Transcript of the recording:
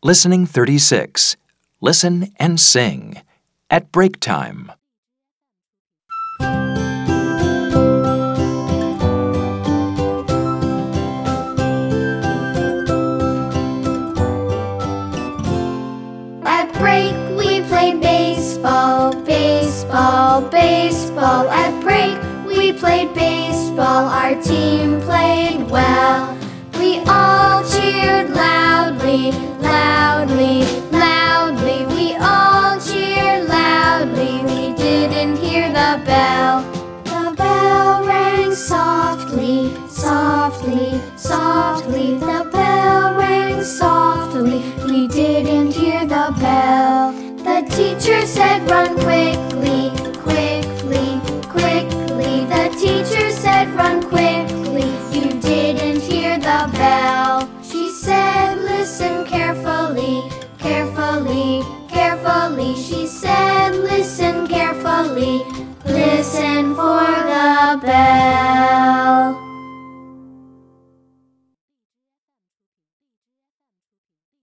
Listening 36. Listen and sing. At break time. At break we played baseball, baseball, baseball. At break we played baseball. Our team played softly, softly. The bell rang softly. We didn't hear the bell. The teacher said, run quickly, quickly, quickly. The teacher said, run quickly. You didn't hear the bell. She said, listen carefully, carefully, carefully. She said, listen carefully. Listen for the bell.